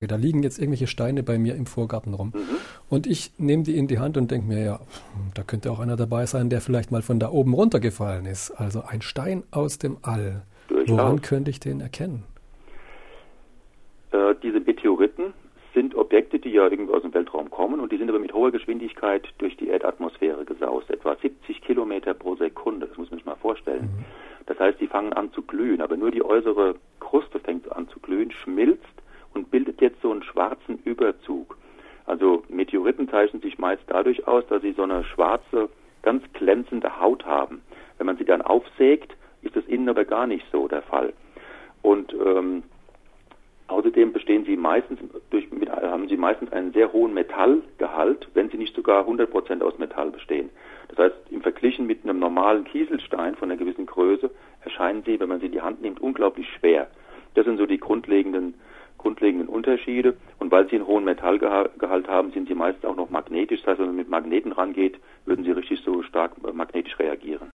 Da liegen jetzt irgendwelche Steine bei mir im Vorgarten rum. Mhm. Und ich nehme die in die Hand und denke mir, ja, da könnte auch einer dabei sein, der vielleicht mal von da oben runtergefallen ist. Also ein Stein aus dem All. Durchaus. Woran könnte ich den erkennen? Äh, diese Meteoriten sind Objekte, die ja irgendwo aus dem Weltraum kommen und die sind aber mit hoher Geschwindigkeit durch die Erdatmosphäre gesaust. Etwa 70 Kilometer pro Sekunde. Das muss man sich mal vorstellen. Mhm. Das heißt, die fangen an zu glühen, aber nur die äußere Kruste fängt an zu glühen, schmilzt und bildet jetzt so einen schwarzen Überzug. Also Meteoriten zeichnen sich meist dadurch aus, dass sie so eine schwarze, ganz glänzende Haut haben. Wenn man sie dann aufsägt, ist das innen aber gar nicht so der Fall. Und ähm, außerdem bestehen sie meistens durch, mit, haben sie meistens einen sehr hohen Metallgehalt, wenn sie nicht sogar 100% aus Metall bestehen. Das heißt, im Verglichen mit einem normalen Kieselstein von einer gewissen Größe erscheinen sie, wenn man sie in die Hand nimmt, unglaublich schwer. Das sind so die grundlegenden grundlegenden Unterschiede. Und weil sie einen hohen Metallgehalt haben, sind sie meist auch noch magnetisch. Das heißt, wenn man mit Magneten rangeht, würden sie richtig so stark.